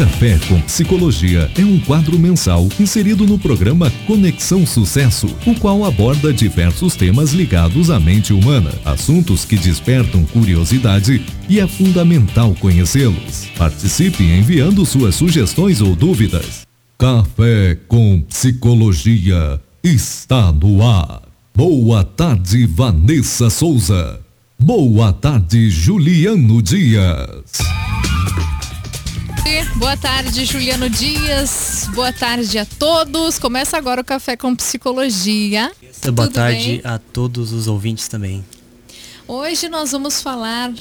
Café com Psicologia é um quadro mensal inserido no programa Conexão Sucesso, o qual aborda diversos temas ligados à mente humana, assuntos que despertam curiosidade e é fundamental conhecê-los. Participe enviando suas sugestões ou dúvidas. Café com Psicologia está no ar. Boa tarde, Vanessa Souza. Boa tarde, Juliano Dias. Boa tarde, Juliano Dias. Boa tarde a todos. Começa agora o Café com Psicologia. Boa Tudo tarde bem? a todos os ouvintes também. Hoje nós vamos falar,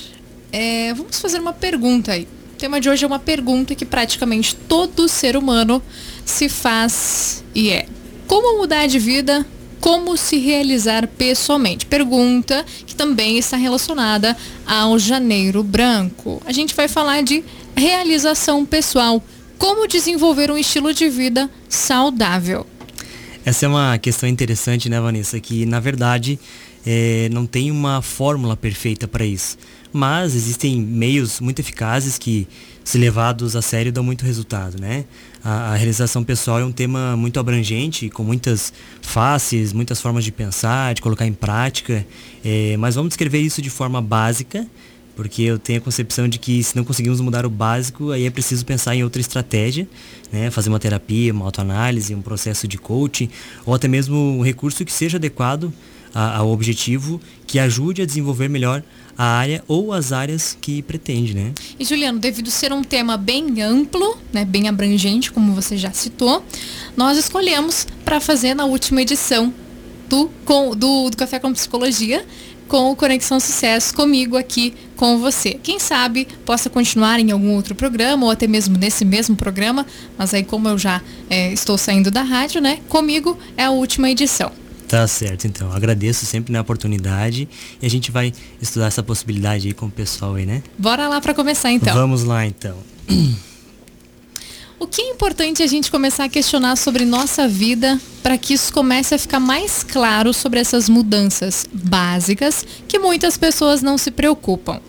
é, vamos fazer uma pergunta aí. O tema de hoje é uma pergunta que praticamente todo ser humano se faz e é: como mudar de vida como se realizar pessoalmente? Pergunta que também está relacionada ao Janeiro Branco. A gente vai falar de realização pessoal. Como desenvolver um estilo de vida saudável? Essa é uma questão interessante, né, Vanessa? Que na verdade é, não tem uma fórmula perfeita para isso. Mas existem meios muito eficazes que, se levados a sério, dão muito resultado, né? A, a realização pessoal é um tema muito abrangente, com muitas faces, muitas formas de pensar, de colocar em prática. É, mas vamos descrever isso de forma básica porque eu tenho a concepção de que se não conseguimos mudar o básico, aí é preciso pensar em outra estratégia, né? fazer uma terapia, uma autoanálise, um processo de coaching, ou até mesmo um recurso que seja adequado ao objetivo, que ajude a desenvolver melhor a área ou as áreas que pretende, né? E Juliano, devido ser um tema bem amplo, né, bem abrangente, como você já citou, nós escolhemos para fazer na última edição do, com, do, do Café com Psicologia com o Conexão Sucesso comigo aqui com você. Quem sabe possa continuar em algum outro programa ou até mesmo nesse mesmo programa, mas aí como eu já é, estou saindo da rádio, né? Comigo é a última edição. Tá certo, então. Agradeço sempre na oportunidade e a gente vai estudar essa possibilidade aí com o pessoal aí, né? Bora lá para começar então. Vamos lá então. O que é importante a gente começar a questionar sobre nossa vida para que isso comece a ficar mais claro sobre essas mudanças básicas que muitas pessoas não se preocupam?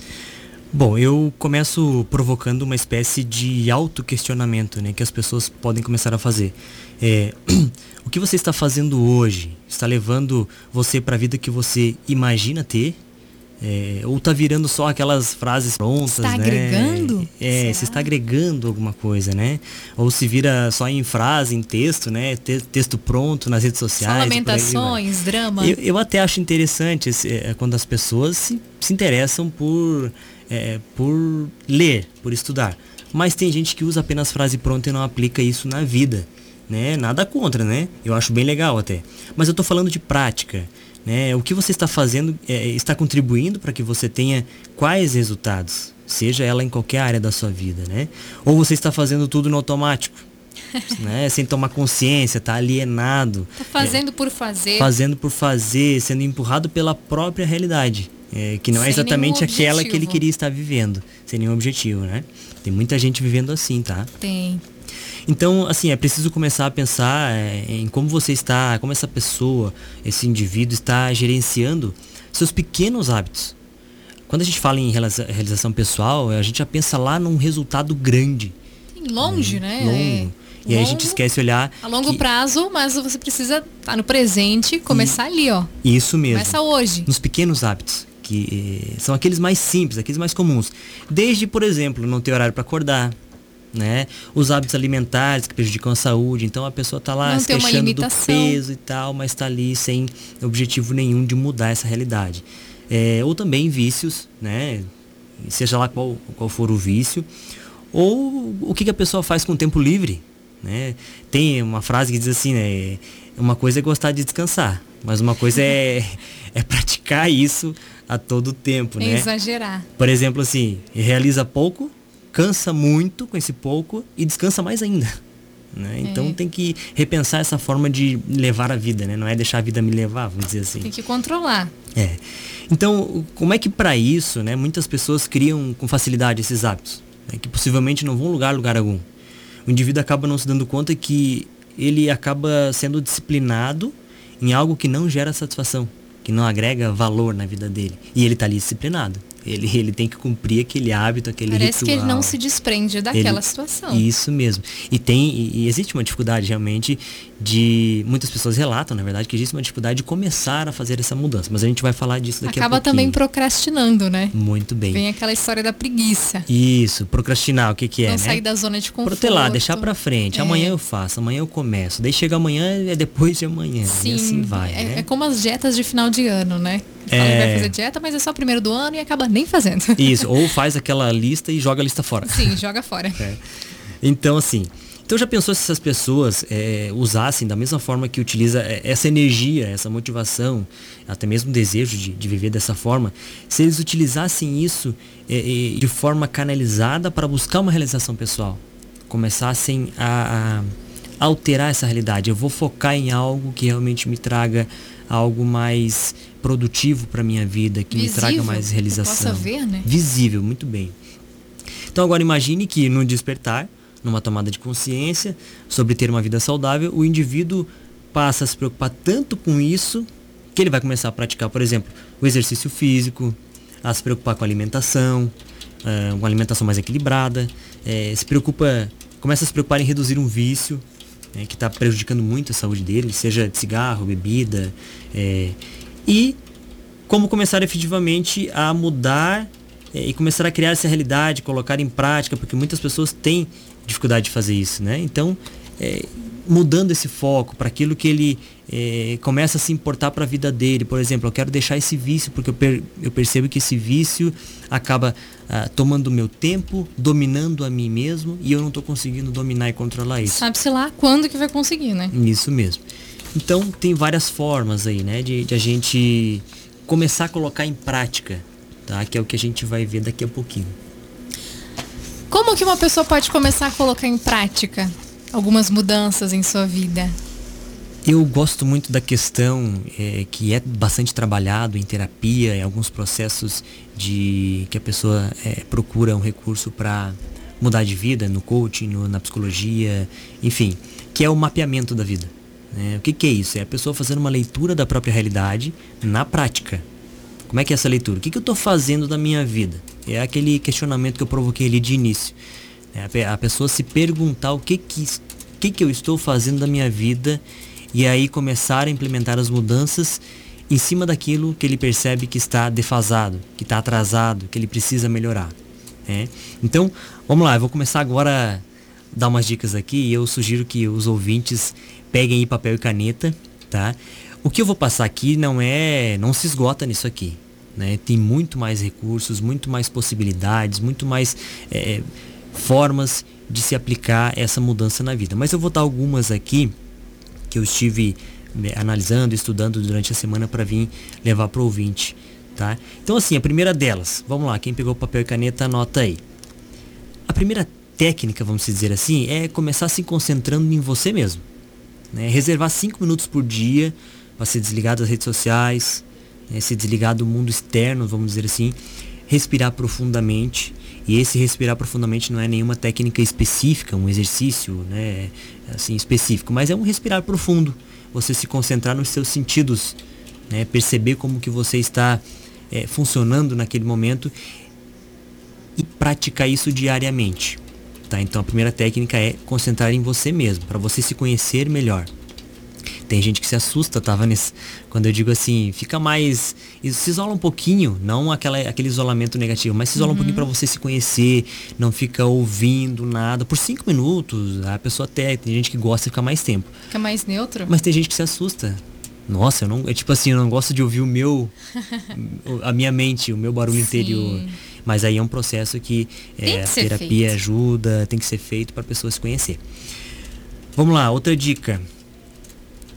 Bom, eu começo provocando uma espécie de autoquestionamento né, que as pessoas podem começar a fazer. É, o que você está fazendo hoje está levando você para a vida que você imagina ter? É, ou tá virando só aquelas frases prontas, está né? agregando? É, Será? se está agregando alguma coisa, né? Ou se vira só em frase, em texto, né? texto pronto nas redes sociais. Só lamentações, drama. Eu, eu, até acho interessante esse, é, quando as pessoas se, se interessam por, é, por ler, por estudar. Mas tem gente que usa apenas frase pronta e não aplica isso na vida. Né? Nada contra, né? Eu acho bem legal até. Mas eu estou falando de prática. Né? O que você está fazendo é, está contribuindo para que você tenha quais resultados, seja ela em qualquer área da sua vida, né? Ou você está fazendo tudo no automático, né? Sem tomar consciência, está alienado. Tá fazendo é, por fazer. Fazendo por fazer, sendo empurrado pela própria realidade. É, que não é sem é exatamente aquela que ele queria estar vivendo, sem nenhum objetivo, né? Tem muita gente vivendo assim, tá? Tem. Então, assim, é preciso começar a pensar é, em como você está, como essa pessoa, esse indivíduo está gerenciando seus pequenos hábitos. Quando a gente fala em realização pessoal, a gente já pensa lá num resultado grande. Longe, hum, né? Longo. E aí a gente esquece olhar. A longo que... prazo, mas você precisa estar no presente, começar e... ali, ó. Isso mesmo. Começa hoje. Nos pequenos hábitos, que eh, são aqueles mais simples, aqueles mais comuns. Desde, por exemplo, não ter horário para acordar, né? Os hábitos alimentares que prejudicam a saúde. Então a pessoa está lá Não se queixando do peso e tal, mas está ali sem objetivo nenhum de mudar essa realidade. É, ou também vícios, né? Seja lá qual, qual for o vício. Ou o que, que a pessoa faz com o tempo livre. Né? Tem uma frase que diz assim, né? Uma coisa é gostar de descansar, mas uma coisa é, é praticar isso a todo tempo, é né? Exagerar. Por exemplo, assim, realiza pouco, cansa muito com esse pouco e descansa mais ainda. Né? Então é. tem que repensar essa forma de levar a vida, né? Não é deixar a vida me levar, vamos dizer assim. Tem que controlar. É. Então, como é que para isso, né, muitas pessoas criam com facilidade esses hábitos, né, que possivelmente não vão lugar lugar algum. O indivíduo acaba não se dando conta que ele acaba sendo disciplinado em algo que não gera satisfação, que não agrega valor na vida dele. E ele está ali disciplinado. Ele, ele tem que cumprir aquele hábito, aquele Parece ritual. que ele não se desprende daquela Ele- situação. Isso mesmo. E tem e, existe uma dificuldade realmente de muitas pessoas relatam, na verdade, que existe uma dificuldade de começar a fazer essa mudança. Mas a gente vai falar disso daqui Acaba a pouquinho. também procrastinando, né? Muito bem. Vem aquela história da preguiça. Isso, procrastinar, o que que é, não né? sair da zona de conforto. Protelar, deixar pra frente. É. Amanhã eu faço, amanhã eu começo. Daí chega amanhã, é depois de amanhã. Sim, e assim vai, é, né? é como as dietas de final de ano, né? Fala que É. vai fazer dieta, mas é só o primeiro do ano e acaba nem fazendo. Isso, ou faz aquela lista e joga a lista fora. Sim, joga fora. É. Então, assim, então já pensou se essas pessoas é, usassem da mesma forma que utiliza é, essa energia, essa motivação, até mesmo o desejo de, de viver dessa forma, se eles utilizassem isso é, é, de forma canalizada para buscar uma realização pessoal, começassem a, a alterar essa realidade. Eu vou focar em algo que realmente me traga algo mais produtivo para minha vida, que me traga Visível, mais realização. possa ver, né? Visível, muito bem. Então agora imagine que no despertar, numa tomada de consciência sobre ter uma vida saudável, o indivíduo passa a se preocupar tanto com isso que ele vai começar a praticar, por exemplo, o exercício físico, a se preocupar com a alimentação, ah, uma alimentação mais equilibrada, eh, se preocupa, começa a se preocupar em reduzir um vício né, que está prejudicando muito a saúde dele, seja de cigarro, bebida, eh, e como começar efetivamente a mudar eh, e começar a criar essa realidade, colocar em prática, porque muitas pessoas têm dificuldade de fazer isso, né? Então, eh, mudando esse foco para aquilo que ele eh, começa a se importar para a vida dele, por exemplo, eu quero deixar esse vício porque eu, per- eu percebo que esse vício acaba ah, tomando o meu tempo, dominando a mim mesmo e eu não estou conseguindo dominar e controlar isso. Sabe-se lá quando que vai conseguir, né? Isso mesmo. Então tem várias formas aí, né, de, de a gente começar a colocar em prática, tá? Que é o que a gente vai ver daqui a pouquinho. Como que uma pessoa pode começar a colocar em prática algumas mudanças em sua vida? Eu gosto muito da questão eh, que é bastante trabalhado em terapia, em alguns processos de que a pessoa eh, procura um recurso para mudar de vida, no coaching, no- na psicologia, enfim, que é o mapeamento da vida. né? O que, que é isso? É a pessoa fazendo uma leitura da própria realidade na prática. Como é que é essa leitura? O que, que eu estou fazendo da minha vida? É aquele questionamento que eu provoquei ali de início. É a pe- a pessoa se perguntar o que que, que que eu estou fazendo da minha vida e aí começar a implementar as mudanças em cima daquilo que ele percebe que está defasado, que está atrasado, que ele precisa melhorar. né? Então, vamos lá, eu vou começar agora a dar umas dicas aqui e eu sugiro que os ouvintes peguem papel e caneta, tá? O que eu vou passar aqui não é, não se esgota nisso aqui, né? Tem muito mais recursos, muito mais possibilidades, muito mais eh, formas de se aplicar essa mudança na vida. Mas eu vou dar algumas aqui que eu estive né, analisando, estudando durante a semana para vir levar para o ouvinte, tá? Então assim, a primeira delas, vamos lá, quem pegou papel e caneta anota aí. A primeira técnica, vamos dizer assim, é começar se concentrando em você mesmo. Né? Reservar cinco minutos por dia para se desligar das redes sociais, né? se desligar do mundo externo, vamos dizer assim, respirar profundamente. E esse respirar profundamente não é nenhuma técnica específica, um exercício, né, assim específico, mas é um respirar profundo. Você se concentrar nos seus sentidos, né, perceber como que você está eh, funcionando naquele momento e praticar isso diariamente. Tá? Então a primeira técnica é concentrar em você mesmo, para você se conhecer melhor. Tem gente que se assusta, tá, Vanessa? Quando eu digo assim, fica mais. Se isola um pouquinho, não aquela, aquele isolamento negativo, mas se isola um pouquinho para você se conhecer, não fica ouvindo nada. Por cinco minutos, a pessoa até. Tem gente que gosta de ficar mais tempo. Fica mais neutro? Mas tem gente que se assusta. Nossa, eu não. É tipo assim, eu não gosto de ouvir o meu. a minha mente, o meu barulho Sim. interior. Mas aí é um processo que, é, que a terapia feito. ajuda, tem que ser feito para a pessoa se conhecer. Vamos lá, outra dica.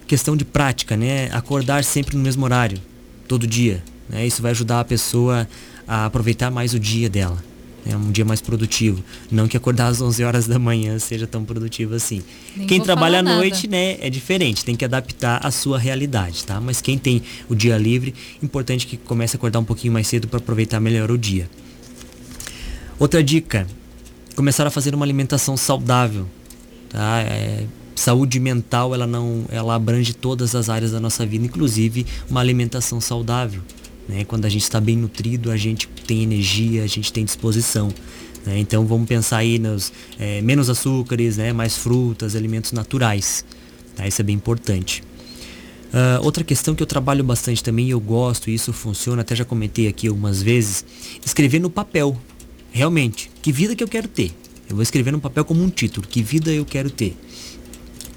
Questão de prática, né? Acordar sempre no mesmo horário, todo dia. Né? Isso vai ajudar a pessoa a aproveitar mais o dia dela. É um dia mais produtivo. Não que acordar às 11 horas da manhã seja tão produtivo assim. Nem quem trabalha à noite, nada. né, é diferente, tem que adaptar a sua realidade, tá? Mas quem tem o dia livre, importante que comece a acordar um pouquinho mais cedo para aproveitar melhor o dia. Outra dica, começar a fazer uma alimentação saudável, tá? É, saúde mental, ela não, ela abrange todas as áreas da nossa vida, inclusive uma alimentação saudável, Né? Quando a gente está bem nutrido, a gente tem energia, a gente tem disposição. Né? Então vamos pensar aí nos é, menos açúcares, né? mais frutas, alimentos naturais. Tá? Isso é bem importante. Uh, outra questão que eu trabalho bastante também, eu gosto, e isso funciona, até já comentei aqui algumas vezes, escrever no papel. Realmente, que vida que eu quero ter? Eu vou escrever no papel como um título, que vida eu quero ter?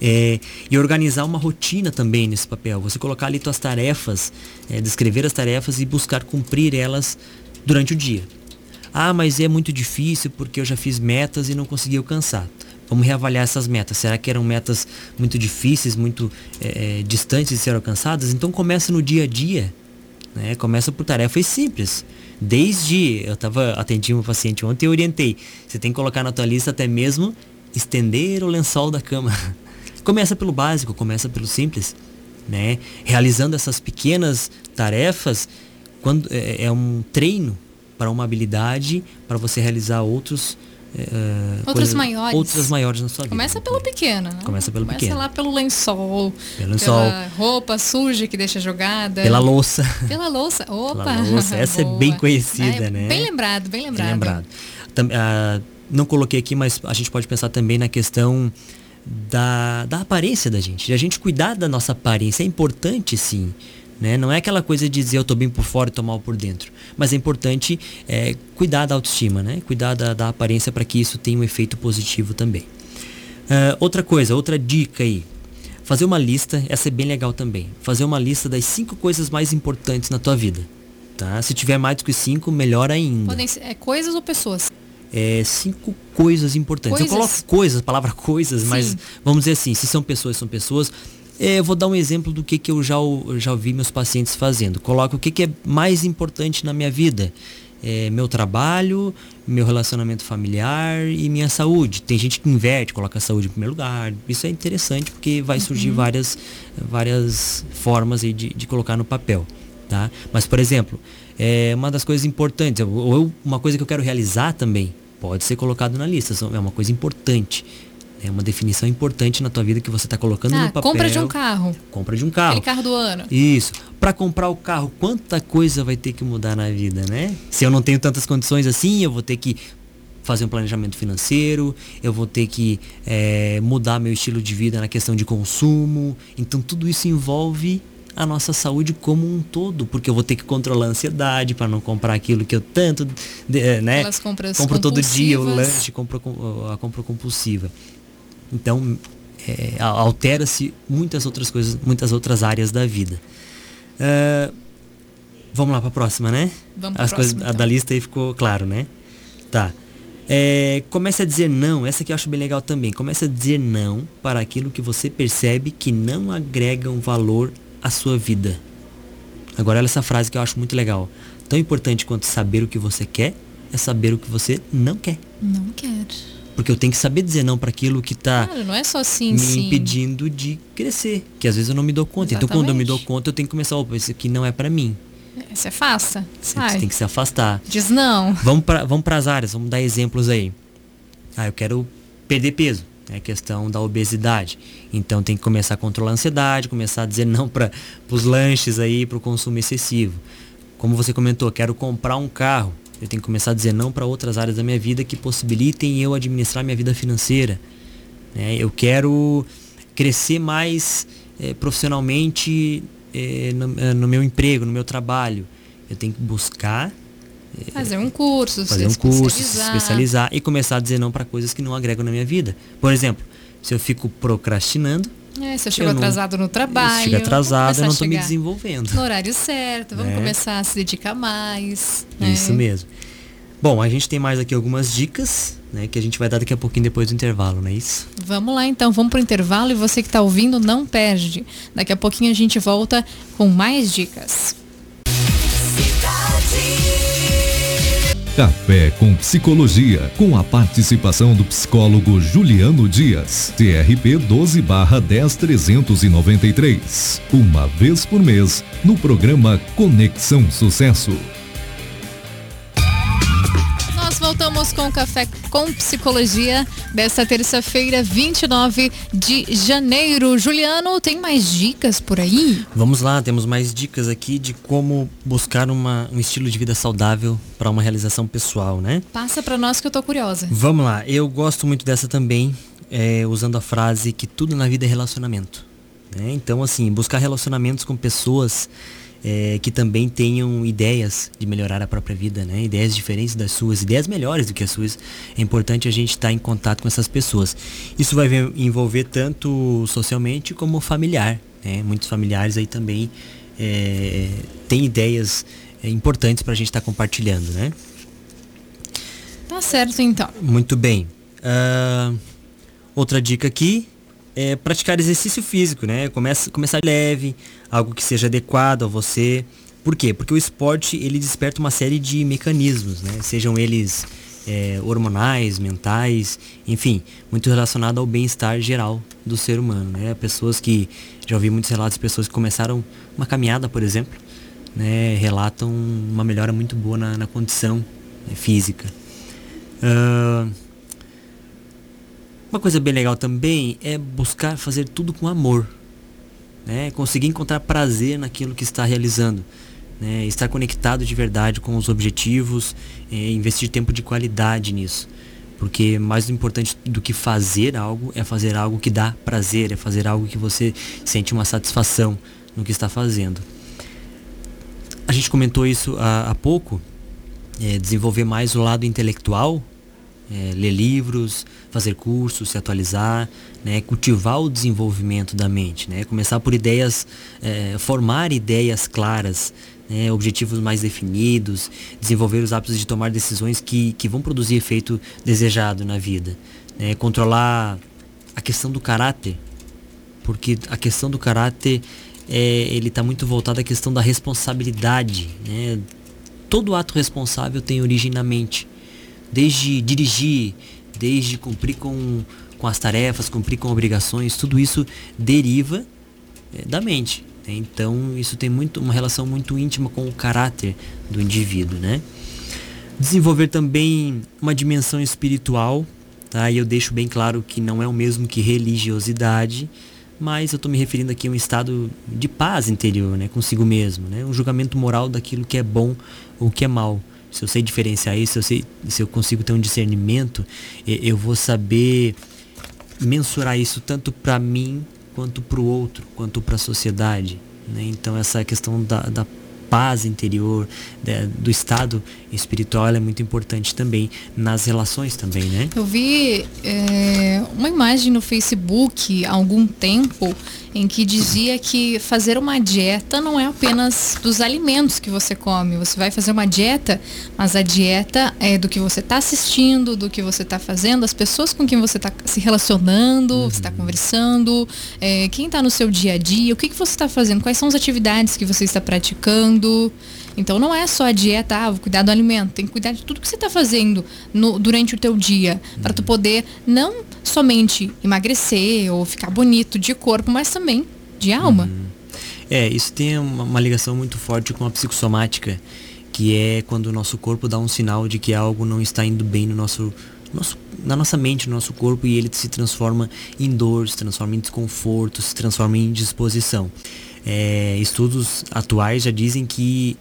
É, e organizar uma rotina também nesse papel. Você colocar ali suas tarefas, é, descrever as tarefas e buscar cumprir elas durante o dia. Ah, mas é muito difícil porque eu já fiz metas e não consegui alcançar. Vamos reavaliar essas metas. Será que eram metas muito difíceis, muito é, é, distantes de ser alcançadas? Então começa no dia a dia. Né? Começa por tarefas simples. Desde, eu estava atendendo um paciente ontem e orientei. Você tem que colocar na tua lista até mesmo estender o lençol da cama. começa pelo básico, começa pelo simples. Né? Realizando essas pequenas tarefas, quando é, é um treino para uma habilidade, para você realizar outros Uh, outras coisas, maiores. Outras maiores na sua vida. Começa pelo pequeno, né? Começa pelo Começa pequeno. lá pelo lençol. Pelo lençol. Pela roupa suja que deixa jogada. Pela louça. Pela louça. Opa! Pela louça. Essa é bem conhecida, é, né? Bem lembrado, bem lembrado. Bem lembrado. Tam, uh, não coloquei aqui, mas a gente pode pensar também na questão da, da aparência da gente. De a gente cuidar da nossa aparência. É importante, sim. Né? Não é aquela coisa de dizer eu estou bem por fora e estou mal por dentro. Mas é importante é, cuidar da autoestima, né? cuidar da, da aparência para que isso tenha um efeito positivo também. Uh, outra coisa, outra dica aí. Fazer uma lista, essa é bem legal também. Fazer uma lista das cinco coisas mais importantes na tua vida. Tá? Se tiver mais do que cinco, melhor ainda. Podem ser é, coisas ou pessoas? É, cinco coisas importantes. Coisas. Eu coloco coisas, palavra coisas, Sim. mas vamos dizer assim, se são pessoas, são pessoas. É, eu vou dar um exemplo do que, que eu já, já ouvi meus pacientes fazendo. Coloca o que, que é mais importante na minha vida. É, meu trabalho, meu relacionamento familiar e minha saúde. Tem gente que inverte, coloca a saúde em primeiro lugar. Isso é interessante porque vai surgir uhum. várias, várias formas aí de, de colocar no papel. Tá? Mas, por exemplo, é uma das coisas importantes, ou uma coisa que eu quero realizar também, pode ser colocado na lista, é uma coisa importante. É uma definição importante na tua vida que você está colocando ah, no papel. Compra de um carro. Compra de um carro. Aquele carro do ano. Isso. Para comprar o carro, quanta coisa vai ter que mudar na vida, né? Se eu não tenho tantas condições assim, eu vou ter que fazer um planejamento financeiro, eu vou ter que é, mudar meu estilo de vida na questão de consumo. Então tudo isso envolve a nossa saúde como um todo, porque eu vou ter que controlar a ansiedade para não comprar aquilo que eu tanto, né? Aquelas compras compro todo dia o lanche, compro a compra compulsiva. Então, é, altera-se muitas outras coisas, muitas outras áreas da vida. Uh, vamos lá para a próxima, né? Vamos As coisas então. da lista aí ficou claro, né? Tá. É, comece a dizer não, essa aqui eu acho bem legal também. Comece a dizer não para aquilo que você percebe que não agrega um valor à sua vida. Agora olha essa frase que eu acho muito legal. Tão importante quanto saber o que você quer é saber o que você não quer. Não quer. Porque eu tenho que saber dizer não para aquilo que está claro, não é só assim, me sim. impedindo de crescer. Que às vezes eu não me dou conta. Exatamente. Então quando eu me dou conta, eu tenho que começar, opa, isso aqui não é para mim. Você afasta. Você tem que se afastar. Diz não. Vamos para vamos as áreas, vamos dar exemplos aí. Ah, eu quero perder peso. É a questão da obesidade. Então tem que começar a controlar a ansiedade, começar a dizer não para os lanches aí, para o consumo excessivo. Como você comentou, quero comprar um carro. Eu tenho que começar a dizer não para outras áreas da minha vida que possibilitem eu administrar minha vida financeira. É, eu quero crescer mais é, profissionalmente é, no, é, no, meu emprego, no meu trabalho. Eu tenho que buscar é, fazer um curso, fazer um curso, se especializar e começar a dizer não para coisas que não agregam na minha vida. Por exemplo, se eu fico procrastinando, é, se eu chego atrasado no trabalho. Chego atrasado, eu não estou me desenvolvendo. No horário certo, vamos é. começar a se dedicar mais. Né? Isso mesmo. Bom, a gente tem mais aqui algumas dicas, né, que a gente vai dar daqui a pouquinho depois do intervalo, não é isso? Vamos lá então, vamos para o intervalo e você que está ouvindo não perde. Daqui a pouquinho a gente volta com mais dicas. Café com Psicologia, com a participação do psicólogo Juliano Dias, TRP 12/10393, uma vez por mês, no programa Conexão Sucesso. Voltamos com Café com Psicologia desta terça-feira, 29 de janeiro. Juliano, tem mais dicas por aí? Vamos lá, temos mais dicas aqui de como buscar uma, um estilo de vida saudável para uma realização pessoal, né? Passa para nós que eu tô curiosa. Vamos lá, eu gosto muito dessa também, é, usando a frase que tudo na vida é relacionamento. Né? Então, assim, buscar relacionamentos com pessoas é, que também tenham ideias de melhorar a própria vida, né? Ideias diferentes das suas, ideias melhores do que as suas. É importante a gente estar em contato com essas pessoas. Isso vai envolver tanto socialmente como familiar. Né? Muitos familiares aí também é, têm ideias é, importantes para a gente estar compartilhando, né? Tá certo então. Muito bem. Uh, outra dica aqui é, praticar exercício físico, né? Começa, começar leve, algo que seja adequado a você. Por quê? Porque o esporte ele desperta uma série de mecanismos, né? Sejam eles é, hormonais, mentais, enfim, muito relacionado ao bem-estar geral do ser humano, né? Pessoas que já ouvi muitos relatos de pessoas que começaram uma caminhada, por exemplo, né? Relatam uma melhora muito boa na, na condição né? física. Uh, uma coisa bem legal também é buscar fazer tudo com amor. Né? Conseguir encontrar prazer naquilo que está realizando. Né? Estar conectado de verdade com os objetivos, é, investir tempo de qualidade nisso. Porque mais importante do que fazer algo é fazer algo que dá prazer, é fazer algo que você sente uma satisfação no que está fazendo. A gente comentou isso há, há pouco, é, desenvolver mais o lado intelectual é, ler livros, fazer cursos, se atualizar, né, cultivar o desenvolvimento da mente, né, começar por ideias, é, formar ideias claras, né, objetivos mais definidos, desenvolver os hábitos de tomar decisões que, que vão produzir efeito desejado na vida, né, controlar a questão do caráter, porque a questão do caráter é, ele está muito voltado à questão da responsabilidade, né, todo ato responsável tem origem na mente desde dirigir, desde cumprir com, com as tarefas, cumprir com obrigações, tudo isso deriva é, da mente. Né? Então isso tem muito, uma relação muito íntima com o caráter do indivíduo. Né? Desenvolver também uma dimensão espiritual, tá? e eu deixo bem claro que não é o mesmo que religiosidade, mas eu estou me referindo aqui a um estado de paz interior, né, consigo mesmo, né, um julgamento moral daquilo que é bom ou que é mal se eu sei diferenciar isso, se eu, sei, se eu consigo ter um discernimento, eu vou saber mensurar isso tanto para mim quanto para o outro, quanto para a sociedade. Né? Então essa questão da, da paz interior, do estado espiritual é muito importante também nas relações também, né? Eu vi é, uma imagem no Facebook há algum tempo em que dizia que fazer uma dieta não é apenas dos alimentos que você come. Você vai fazer uma dieta, mas a dieta é do que você está assistindo, do que você está fazendo, as pessoas com quem você está se relacionando, uhum. você está conversando, é, quem está no seu dia a dia, o que, que você está fazendo, quais são as atividades que você está praticando. Então não é só a dieta, ah, vou cuidar do alimento, tem que cuidar de tudo que você está fazendo no, durante o teu dia, uhum. para tu poder não somente emagrecer ou ficar bonito de corpo, mas também de alma. Uhum. É, isso tem uma, uma ligação muito forte com a psicossomática, que é quando o nosso corpo dá um sinal de que algo não está indo bem no nosso, nosso, na nossa mente, no nosso corpo, e ele se transforma em dor, se transforma em desconforto, se transforma em disposição. É, estudos atuais já dizem que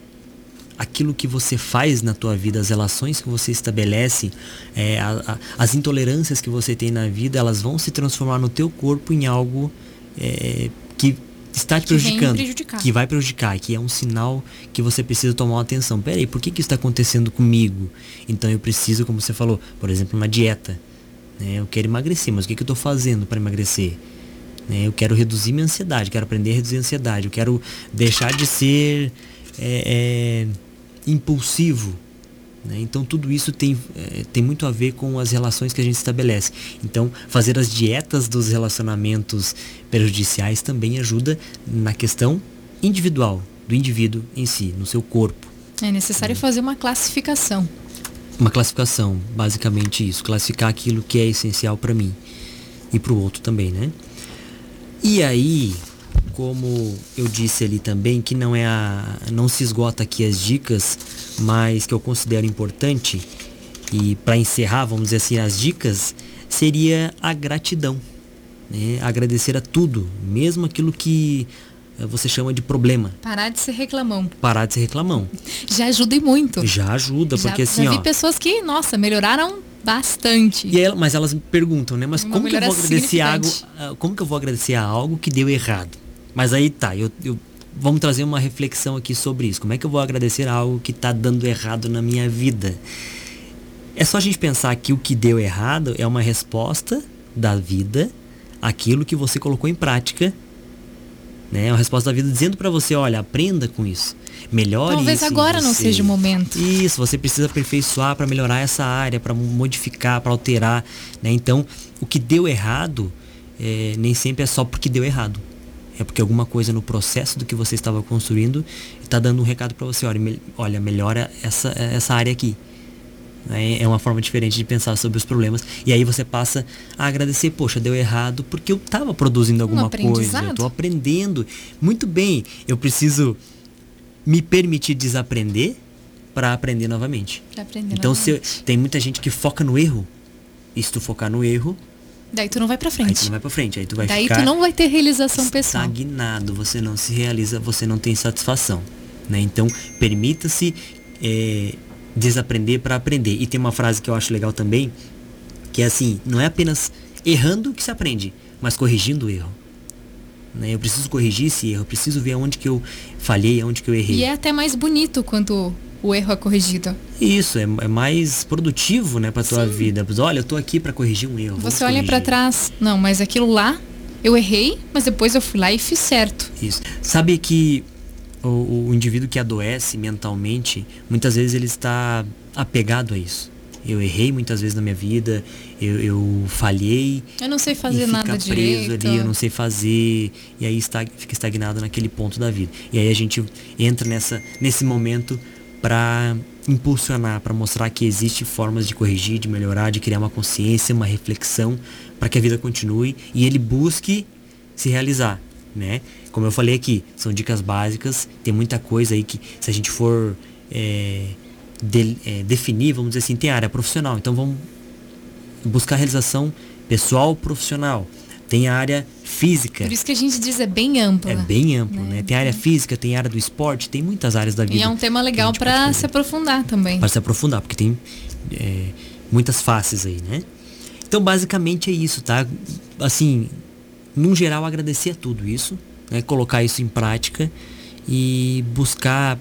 aquilo que você faz na tua vida, as relações que você estabelece, é, a, a, as intolerâncias que você tem na vida, elas vão se transformar no teu corpo em algo é, que está te prejudicando, que vai prejudicar, que é um sinal que você precisa tomar atenção. Peraí, por que, que isso está acontecendo comigo? Então eu preciso, como você falou, por exemplo, uma dieta. Né? Eu quero emagrecer, mas o que, que eu estou fazendo para emagrecer? Né? Eu quero reduzir minha ansiedade, quero aprender a reduzir a ansiedade, eu quero deixar de ser é, é, impulsivo. Né? Então tudo isso tem, é, tem muito a ver com as relações que a gente estabelece. Então fazer as dietas dos relacionamentos prejudiciais também ajuda na questão individual, do indivíduo em si, no seu corpo. É necessário fazer uma classificação. Uma classificação, basicamente isso, classificar aquilo que é essencial para mim e para o outro também, né? E aí, como eu disse ali também, que não é a. não se esgota aqui as dicas, mas que eu considero importante, E para encerrar, vamos dizer assim, as dicas, seria a gratidão. Né? Agradecer a tudo, mesmo aquilo que eh, você chama de problema. Parar de ser reclamão. Parar de ser reclamão. Já ajuda e muito. Já ajuda, Já- porque assim, já vi ó. pessoas que, nossa, melhoraram bastante. E ela- mas elas me perguntam, né? Mas Uma como que eu vou agradecer algo, ah, como que eu vou agradecer a algo que deu errado? Mas aí tá, eu, eu- vamos trazer uma reflexão aqui sobre isso. Como é que eu vou agradecer algo que está dando errado na minha vida? É só a gente pensar que o que deu errado é uma resposta da vida àquilo que você colocou em prática. Né? É uma resposta da vida dizendo para você, olha, aprenda com isso. Melhore Talvez isso agora não seja o momento. Isso, você precisa aperfeiçoar para melhorar essa área, para modificar, para alterar. Né? Então, o que deu errado é, nem sempre é só porque deu errado. É porque alguma coisa no processo do que você estava construindo está dando um recado para você. Olha, me- olha, melhora essa, essa área aqui. Né? É uma forma diferente de pensar sobre os problemas. E aí você passa a agradecer, poxa, deu errado porque eu estava produzindo alguma coisa. Eu estou aprendendo. Muito bem, eu preciso me permitir desaprender para aprender novamente. Pra aprender Então, se eu- novamente. tem muita gente que foca no erro. E se tu focar no erro, Daí tu não vai pra aí tu frente. não vai pra frente. Aí tu vai Daí ficar tu não vai ter realização pessoal. estagnado. Você não se realiza, você não tem satisfação. Né? Então, permita-se é, desaprender para aprender. E tem uma frase que eu acho legal também, que é assim, não é apenas errando que se aprende, mas corrigindo o erro. Né? Eu preciso corrigir esse erro, eu preciso ver aonde que eu falhei, aonde que eu errei. E é até mais bonito quando o erro é corrigido. Isso, é, é mais produtivo, né, pra tua Sim. vida. Olha, eu tô aqui pra corrigir um erro. Você olha corrigir. trás, não, mas aquilo lá eu errei, mas depois eu fui lá e fiz certo. Isso. Sabe que o, o indivíduo que adoece mentalmente, muitas vezes ele está apegado a isso. Eu errei muitas vezes na minha vida, eu, eu falhei. Eu não sei fazer fica nada preso direito. ali, eu não sei fazer, e aí está, fica estagnado naquele ponto da vida. E aí a gente entra nessa, nesse momento para impulsionar, para mostrar que existe formas de corrigir, de melhorar, de criar uma consciência, uma reflexão, para que a vida continue e ele busque se realizar, né? Como eu falei aqui, são dicas básicas, tem muita coisa aí que se a gente for é, de- é, definir, vamos dizer assim, tem área profissional, então vamos buscar realização pessoal profissional. Tem a área física. Por isso que a gente diz é bem ampla. É bem amplo, né? né? Tem a área física, tem a área do esporte, tem muitas áreas da vida. E é um tema legal que a gente pode pra fazer. se aprofundar também. Para se aprofundar, porque tem é, muitas faces aí, né? Então, basicamente é isso, tá? Assim, num geral, agradecer a tudo isso, né? Colocar isso em prática e buscar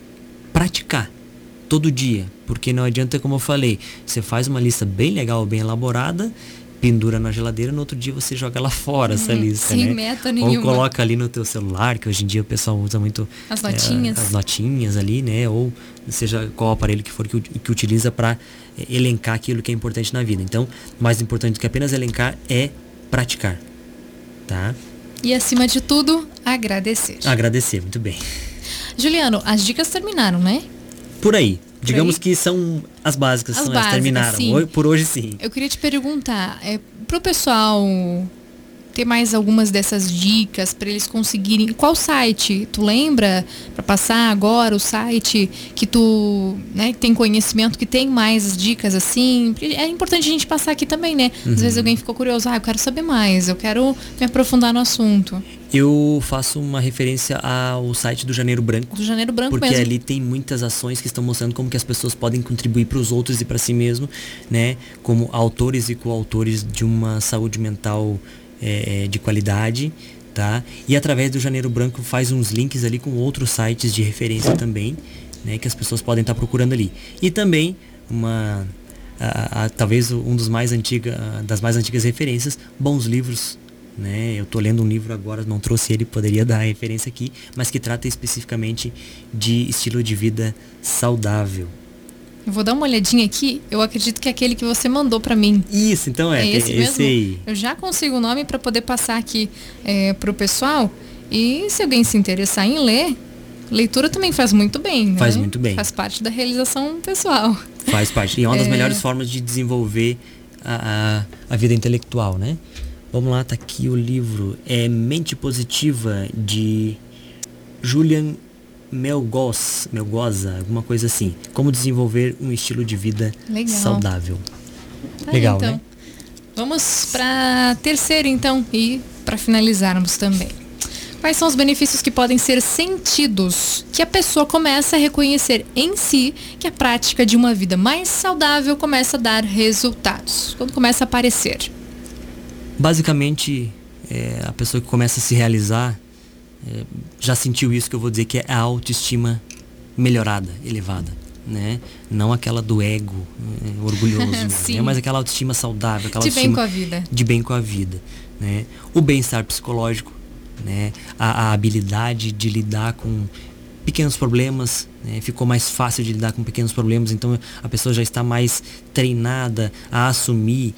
praticar todo dia. Porque não adianta, como eu falei, você faz uma lista bem legal, bem elaborada, pendura na geladeira, no outro dia você joga lá fora essa lista, sem né? meta Ou nenhuma. coloca ali no teu celular, que hoje em dia o pessoal usa muito As é, notinhas. as notinhas ali, né? Ou seja qual aparelho que for que, que utiliza para elencar aquilo que é importante na vida. Então, mais importante do que apenas elencar é praticar, tá? E acima de tudo, agradecer. Agradecer, muito bem. Juliano, as dicas terminaram, né? Por aí, digamos aí? que são as básicas, As são, elas básicas, terminaram. sim. Por hoje sim. Eu queria te perguntar, é, pro pessoal ter mais algumas dessas dicas para eles conseguirem. Qual site? Tu lembra para passar agora o site que tu né, tem conhecimento, que tem mais as dicas assim? É importante a gente passar aqui também, né? Às Uhum. vezes alguém ficou curioso, ah, eu quero saber mais, eu quero me aprofundar no assunto. Eu faço uma referência ao site do Janeiro Branco. Do Janeiro Branco Porque mesmo. ali tem muitas ações que estão mostrando como que as pessoas podem contribuir para os outros e para si mesmo, né? Como autores e coautores de uma saúde mental é, é, de qualidade, tá? E através do Janeiro Branco faz uns links ali com outros sites de referência também, né? Que as pessoas podem estar procurando ali. E também uma a- a- talvez um dos mais antiga, das mais antigas referências, bons livros né? Eu tô lendo um livro agora, não trouxe ele, poderia dar a referência aqui, mas que trata especificamente de estilo de vida saudável. Eu vou dar uma olhadinha aqui, eu acredito que é aquele que você mandou para mim. Isso, então é, É esse mesmo? aí. Eu já consigo o nome para poder passar aqui é, para o pessoal. E se alguém se interessar em ler, leitura também faz muito bem. né? Faz muito bem. Faz parte da realização pessoal. Faz parte. E é uma das melhores formas de desenvolver a, a, a vida intelectual, né? Vamos lá, tá aqui o livro. É Mente Positiva de Julian Melgoz, Melgoza, alguma coisa assim. Como desenvolver um estilo de vida Legal. saudável. Tá Legal, aí, então. né? Vamos para terceira então e para finalizarmos também. Quais são os benefícios que podem ser sentidos que a pessoa começa a reconhecer em si que a prática de uma vida mais saudável começa a dar resultados? Quando começa a aparecer? Basicamente, é, a pessoa que começa a se realizar é, já sentiu isso que eu vou dizer que é a autoestima melhorada, elevada. Né? Não aquela do ego é, orgulhoso, né? mas aquela autoestima saudável, aquela De bem autoestima com a vida. de bem com a vida. Né? O bem-estar psicológico, né? a, a habilidade de lidar com pequenos problemas, né? ficou mais fácil de lidar com pequenos problemas, então a pessoa já está mais treinada a assumir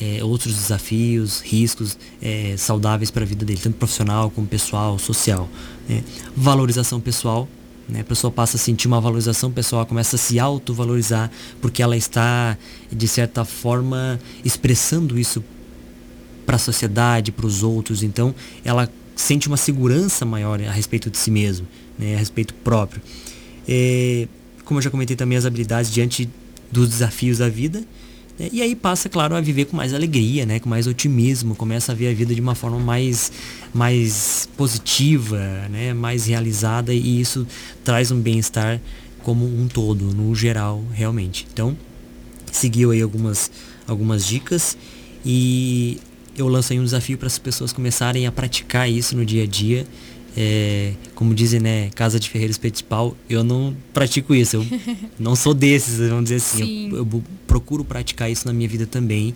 é, outros desafios, riscos é, saudáveis para a vida dele, tanto profissional como pessoal, social. né? Valorização pessoal, né? a pessoa passa a sentir uma valorização pessoal, começa a se autovalorizar, porque ela está, de certa forma, expressando isso para a sociedade, para os outros. Então, ela sente uma segurança maior a respeito de si mesmo, né, a respeito próprio. É, como eu já comentei também, as habilidades diante dos desafios da vida. Né, e aí passa, claro, a viver com mais alegria, né, com mais otimismo, começa a ver a vida de uma forma mais, mais positiva, né, mais realizada e isso traz um bem-estar como um todo, no geral, realmente. Então, seguiu aí algumas, algumas dicas e eu lanço aí um desafio para as pessoas começarem a praticar isso no dia a dia. É, como dizem, né, casa de ferreiro espeto de pau, eu não pratico isso, eu não sou desses, vamos dizer assim, Sim. eu, eu procuro praticar isso na minha vida também,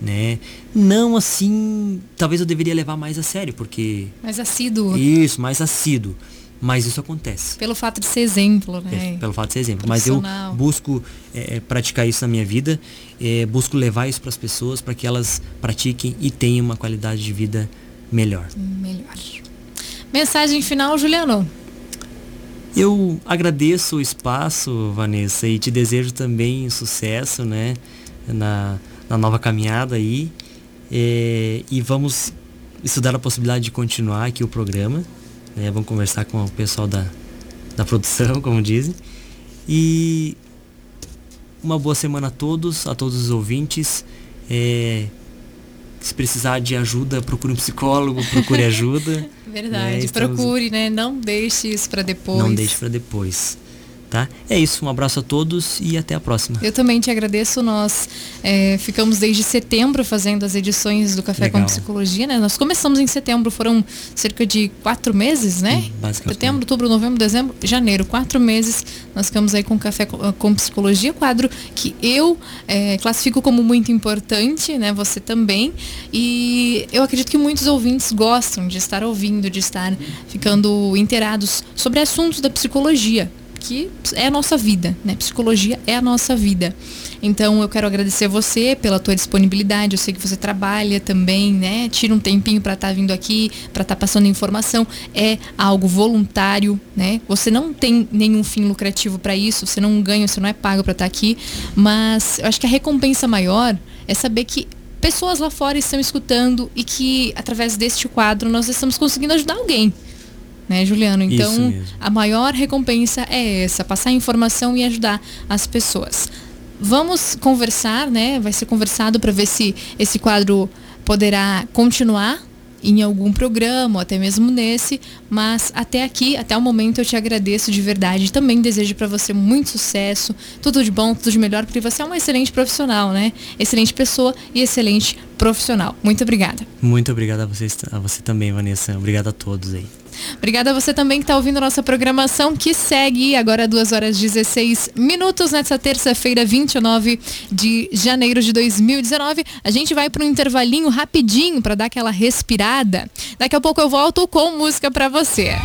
né, não assim, talvez eu deveria levar mais a sério, porque Mais assíduo. isso, mais assíduo, mas isso acontece. Pelo fato de ser exemplo, É, né? pelo fato de ser exemplo. Mas eu busco é, é, praticar isso na minha vida, é, busco levar isso para as pessoas para que elas pratiquem e tenham uma qualidade de vida melhor. Melhor. Mensagem final, Juliano. Eu agradeço o espaço, Vanessa, e te desejo também sucesso, né, na, na nova caminhada aí. É, e vamos estudar a possibilidade de continuar aqui o programa. né, vamos conversar com o pessoal da, da produção, como dizem. E uma boa semana a todos, a todos os ouvintes. É, se precisar de ajuda, procure um psicólogo, procure ajuda. Verdade. É, estamos- Procure, né? Não deixe isso para depois. Não deixe para depois. Tá? É isso, um abraço a todos e até a próxima. Eu também te agradeço. Nós é, ficamos desde setembro fazendo as edições do Café com Legal. Psicologia, né? Nós começamos em setembro, foram cerca de quatro meses, né? Basicamente. Setembro, outubro, novembro, dezembro, janeiro, quatro meses. Nós ficamos aí com o Café com, com Psicologia, quadro que eu é, classifico como muito importante, né? Você também. E eu acredito que muitos ouvintes gostam de estar ouvindo, de estar ficando inteirados sobre assuntos da psicologia que é a nossa vida, né? Psicologia é a nossa vida. Então eu quero agradecer você pela tua disponibilidade. Eu sei que você trabalha também, né? Tira um tempinho para estar vindo aqui, para estar passando informação. É algo voluntário, né? Você não tem nenhum fim lucrativo para isso, você não ganha, você não é pago para estar aqui, mas eu acho que a recompensa maior é saber que pessoas lá fora estão escutando e que através deste quadro nós estamos conseguindo ajudar alguém né, Juliano? Então, a maior recompensa é essa, passar informação e ajudar as pessoas. Vamos conversar, né? Vai ser conversado para ver se esse quadro poderá continuar em algum programa, até mesmo nesse, mas até aqui, até o momento eu te agradeço de verdade. Também desejo para você muito sucesso, tudo de bom, tudo de melhor, porque você é uma excelente profissional, né? Excelente pessoa e excelente profissional. Muito obrigada. Muito obrigado a, vocês, a você também, Vanessa. Obrigado a todos aí. Obrigada a você também que está ouvindo nossa programação, que segue agora 2 horas e 16 minutos nessa terça-feira, 29 de janeiro de 2019. A gente vai para um intervalinho rapidinho para dar aquela respirada. Daqui a pouco eu volto com música para você.